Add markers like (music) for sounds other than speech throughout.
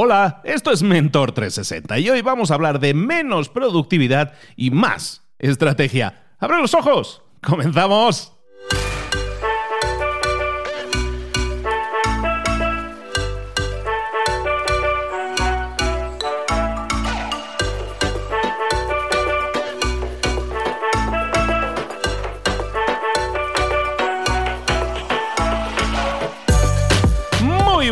Hola, esto es Mentor 360 y hoy vamos a hablar de menos productividad y más estrategia. ¡Abre los ojos! ¡Comenzamos!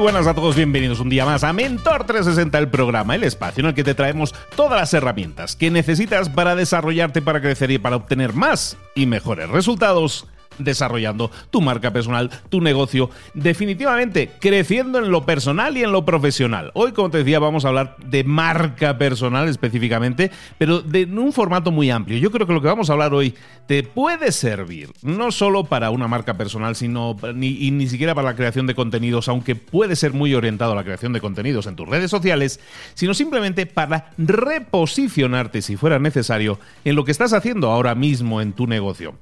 Buenas a todos, bienvenidos un día más a Mentor 360, el programa, el espacio en el que te traemos todas las herramientas que necesitas para desarrollarte, para crecer y para obtener más y mejores resultados desarrollando tu marca personal, tu negocio, definitivamente creciendo en lo personal y en lo profesional. Hoy, como te decía, vamos a hablar de marca personal específicamente, pero de un formato muy amplio. Yo creo que lo que vamos a hablar hoy te puede servir no solo para una marca personal, sino ni, y ni siquiera para la creación de contenidos, aunque puede ser muy orientado a la creación de contenidos en tus redes sociales, sino simplemente para reposicionarte si fuera necesario en lo que estás haciendo ahora mismo en tu negocio.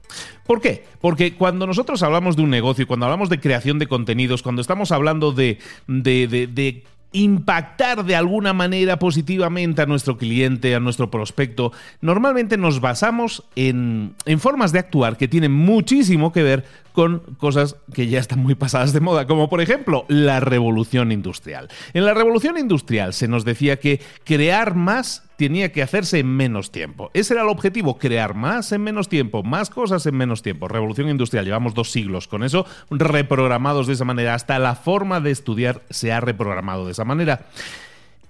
¿Por qué? Porque cuando nosotros hablamos de un negocio, cuando hablamos de creación de contenidos, cuando estamos hablando de, de, de impactar de alguna manera positivamente a nuestro cliente, a nuestro prospecto, normalmente nos basamos en, en, formas de actuar que tienen muchísimo que ver con cosas que ya están muy pasadas de moda, como por ejemplo la revolución industrial. En la revolución industrial se nos decía que crear más tenía que hacerse en menos tiempo. Ese era el objetivo, crear más en menos tiempo, más cosas en menos tiempo. Revolución industrial, llevamos dos siglos con eso, reprogramados de esa manera. Hasta la forma de estudiar se ha reprogramado de esa manera.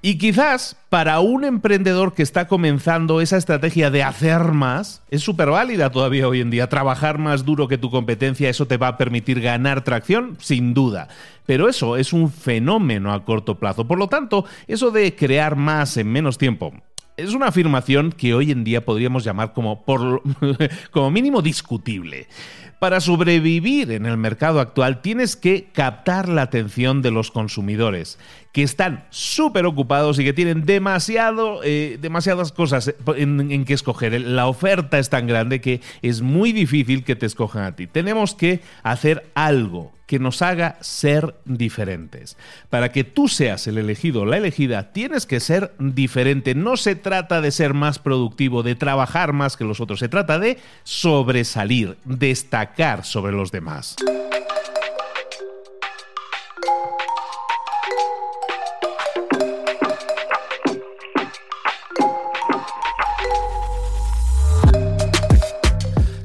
Y quizás para un emprendedor que está comenzando esa estrategia de hacer más, es súper válida todavía hoy en día. Trabajar más duro que tu competencia, eso te va a permitir ganar tracción, sin duda. Pero eso es un fenómeno a corto plazo. Por lo tanto, eso de crear más en menos tiempo, es una afirmación que hoy en día podríamos llamar como, por, (laughs) como mínimo discutible. Para sobrevivir en el mercado actual tienes que captar la atención de los consumidores, que están súper ocupados y que tienen demasiado, eh, demasiadas cosas en, en, que escoger. La oferta es tan grande que es muy difícil que te escojan a ti. Tenemos que hacer algo que nos haga ser diferentes. Para que tú seas el elegido o la elegida, tienes que ser diferente. No se trata de ser más productivo, de trabajar más que los otros, se trata de sobresalir, destacar sobre los demás.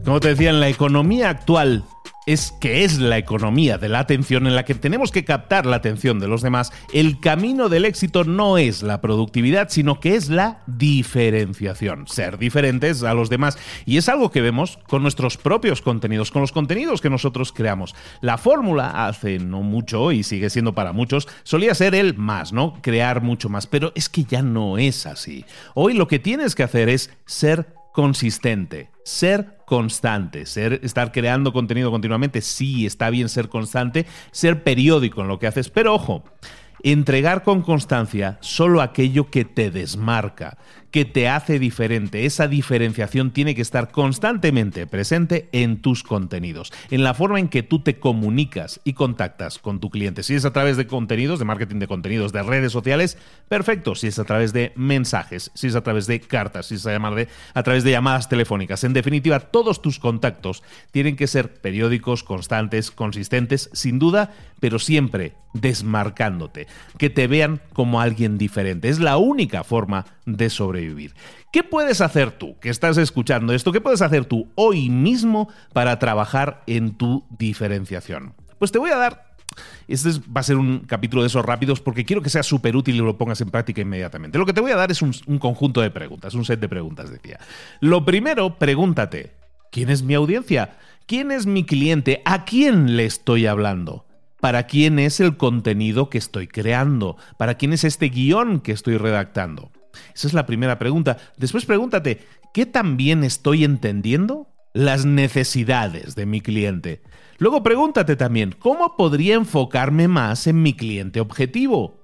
Como te decía, en la economía actual es que es la economía de la atención en la que tenemos que captar la atención de los demás, el camino del éxito no es la productividad, sino que es la diferenciación, ser diferentes a los demás. Y es algo que vemos con nuestros propios contenidos, con los contenidos que nosotros creamos. La fórmula hace no mucho, y sigue siendo para muchos, solía ser el más, ¿no? Crear mucho más, pero es que ya no es así. Hoy lo que tienes que hacer es ser consistente, ser constante, ser, estar creando contenido continuamente, sí, está bien ser constante, ser periódico en lo que haces, pero ojo, entregar con constancia solo aquello que te desmarca, que te hace diferente. Esa diferenciación tiene que estar constantemente presente en tus contenidos, en la forma en que tú te comunicas y contactas con tu cliente. Si es a través de contenidos, de marketing de contenidos, de redes sociales, perfecto. Si es a través de mensajes, si es a través de cartas, si es a, de, a través de llamadas telefónicas. En definitiva, todos tus contactos tienen que ser periódicos, constantes, consistentes, sin duda, pero siempre desmarcándote, que te vean como alguien diferente. Es la única forma de sobrevivir. ¿Qué puedes hacer tú que estás escuchando esto? ¿Qué puedes hacer tú hoy mismo para trabajar en tu diferenciación? Pues te voy a dar este va a ser un capítulo de esos rápidos porque quiero que sea súper útil y lo pongas en práctica inmediatamente. Lo que te voy a dar es un, un, conjunto de preguntas, un set de preguntas, decía. Lo primero, pregúntate, ¿quién es mi audiencia? ¿Quién es mi cliente? ¿A quién le estoy hablando? para quién es el contenido que estoy creando, para quién es este guion que estoy redactando. Esa es la primera pregunta. Después pregúntate, ¿qué también estoy entendiendo? Las necesidades de mi cliente. Luego pregúntate también, ¿cómo podría enfocarme más en mi cliente objetivo?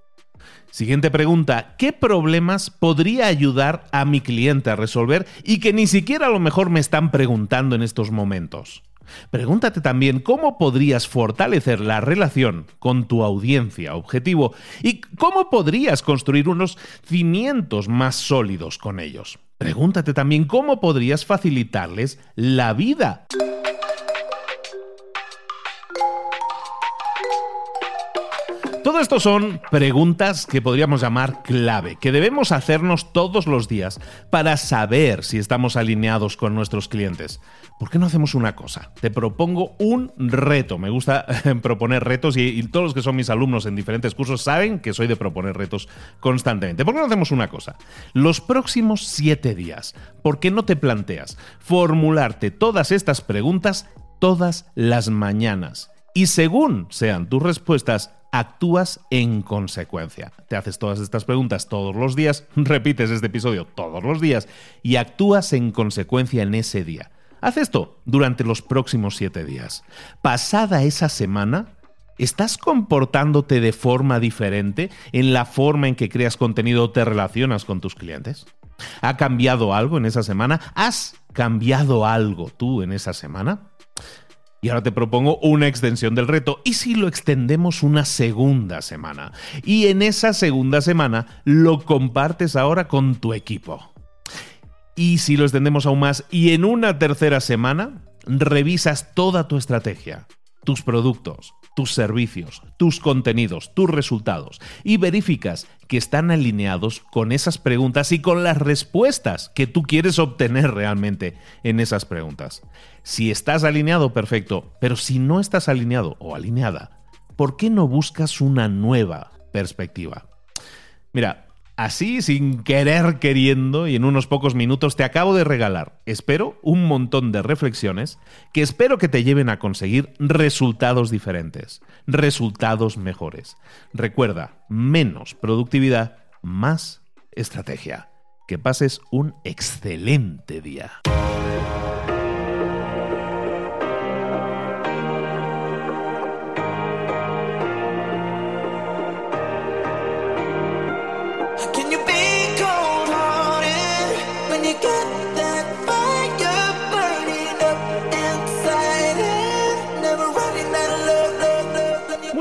Siguiente pregunta, ¿qué problemas podría ayudar a mi cliente a resolver y que ni siquiera a lo mejor me están preguntando en estos momentos? Pregúntate también cómo podrías fortalecer la relación con tu audiencia objetivo y cómo podrías construir unos cimientos más sólidos con ellos. Pregúntate también cómo podrías facilitarles la vida. Todo esto son preguntas que podríamos llamar clave, que debemos hacernos todos los días para saber si estamos alineados con nuestros clientes. ¿Por qué no hacemos una cosa? Te propongo un reto. Me gusta proponer retos y, todos los que son mis alumnos en diferentes cursos saben que soy de proponer retos constantemente. ¿Por qué no hacemos una cosa? Los próximos siete días, ¿por qué no te planteas formularte todas estas preguntas todas las mañanas? Y según sean tus respuestas, actúas en consecuencia. Te haces todas estas preguntas todos los días, (laughs) repites este episodio todos los días y actúas en consecuencia en ese día. Haz esto durante los próximos siete días. Pasada esa semana, ¿Estás comportándote de forma diferente en la forma en que creas contenido o te relacionas con tus clientes? ¿Ha cambiado algo en esa semana? ¿Has cambiado algo tú en esa semana? Y ahora te propongo una extensión del reto. ¿Y si lo extendemos una segunda semana? Y en esa segunda semana lo compartes ahora con tu equipo. Y si lo extendemos aún más y en una tercera semana revisas toda tu estrategia, tus productos, tus servicios, tus contenidos, tus resultados y verificas que están alineados con esas preguntas y con las respuestas que tú quieres obtener realmente en esas preguntas. Si estás alineado, perfecto, pero si no estás alineado o alineada, ¿por qué no buscas una nueva perspectiva? Mira, Así, sin querer queriendo, y en unos pocos minutos te acabo de regalar, espero, un montón de reflexiones que espero que te lleven a conseguir resultados diferentes, resultados mejores. Recuerda, menos productividad, más estrategia. Que pases un excelente día. get